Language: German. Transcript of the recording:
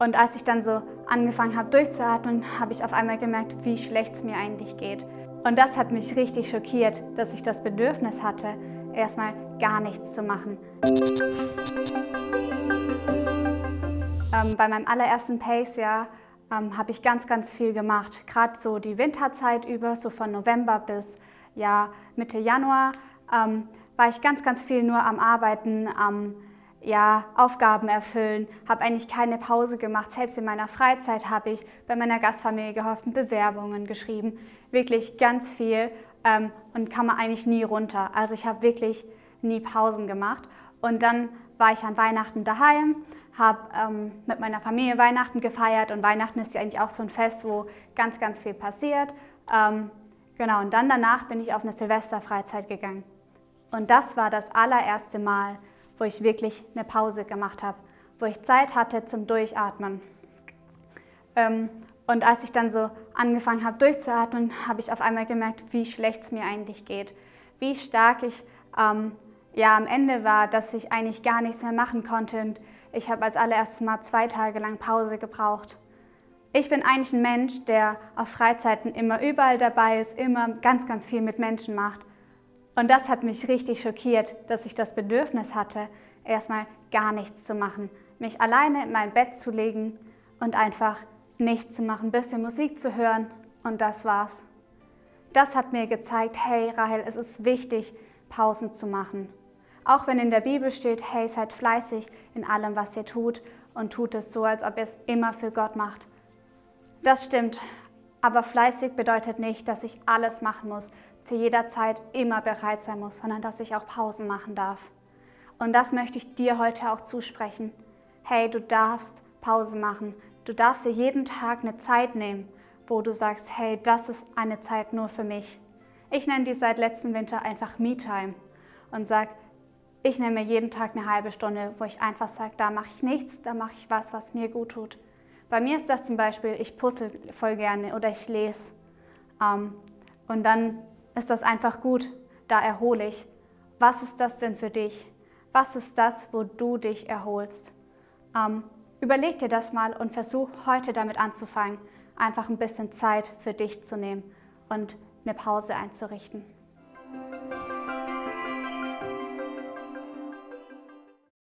Und als ich dann so angefangen habe durchzuatmen, habe ich auf einmal gemerkt, wie schlecht es mir eigentlich geht. Und das hat mich richtig schockiert, dass ich das Bedürfnis hatte, erstmal gar nichts zu machen. Ähm, bei meinem allerersten Pace-Jahr ähm, habe ich ganz, ganz viel gemacht. Gerade so die Winterzeit über, so von November bis ja, Mitte Januar, ähm, war ich ganz, ganz viel nur am Arbeiten, am ja, Aufgaben erfüllen, habe eigentlich keine Pause gemacht. Selbst in meiner Freizeit habe ich bei meiner Gastfamilie geholfen, Bewerbungen geschrieben, wirklich ganz viel ähm, und kam eigentlich nie runter. Also ich habe wirklich nie Pausen gemacht. Und dann war ich an Weihnachten daheim, habe ähm, mit meiner Familie Weihnachten gefeiert und Weihnachten ist ja eigentlich auch so ein Fest, wo ganz, ganz viel passiert. Ähm, genau, und dann danach bin ich auf eine Silvesterfreizeit gegangen. Und das war das allererste Mal, wo ich wirklich eine Pause gemacht habe, wo ich Zeit hatte zum Durchatmen. Ähm, und als ich dann so angefangen habe durchzuatmen, habe ich auf einmal gemerkt, wie schlecht es mir eigentlich geht, wie stark ich ähm, ja am Ende war, dass ich eigentlich gar nichts mehr machen konnte. Und ich habe als allererstes mal zwei Tage lang Pause gebraucht. Ich bin eigentlich ein Mensch, der auf Freizeiten immer überall dabei ist, immer ganz, ganz viel mit Menschen macht. Und das hat mich richtig schockiert, dass ich das Bedürfnis hatte, erstmal gar nichts zu machen, mich alleine in mein Bett zu legen und einfach nichts zu machen, ein bisschen Musik zu hören und das war's. Das hat mir gezeigt, hey Rahel, es ist wichtig, Pausen zu machen. Auch wenn in der Bibel steht, hey, seid fleißig in allem, was ihr tut und tut es so, als ob ihr es immer für Gott macht. Das stimmt, aber fleißig bedeutet nicht, dass ich alles machen muss, zu jeder Zeit immer bereit sein muss, sondern dass ich auch Pausen machen darf. Und das möchte ich dir heute auch zusprechen. Hey, du darfst Pause machen. Du darfst dir jeden Tag eine Zeit nehmen, wo du sagst, hey, das ist eine Zeit nur für mich. Ich nenne die seit letzten Winter einfach Me-Time und sage, ich nehme jeden Tag eine halbe Stunde, wo ich einfach sage, da mache ich nichts, da mache ich was, was mir gut tut. Bei mir ist das zum Beispiel, ich puzzle voll gerne oder ich lese. Ähm, und dann ist das einfach gut, da erhole ich. Was ist das denn für dich? Was ist das, wo du dich erholst? Ähm, überleg dir das mal und versuch heute damit anzufangen, einfach ein bisschen Zeit für dich zu nehmen und eine Pause einzurichten.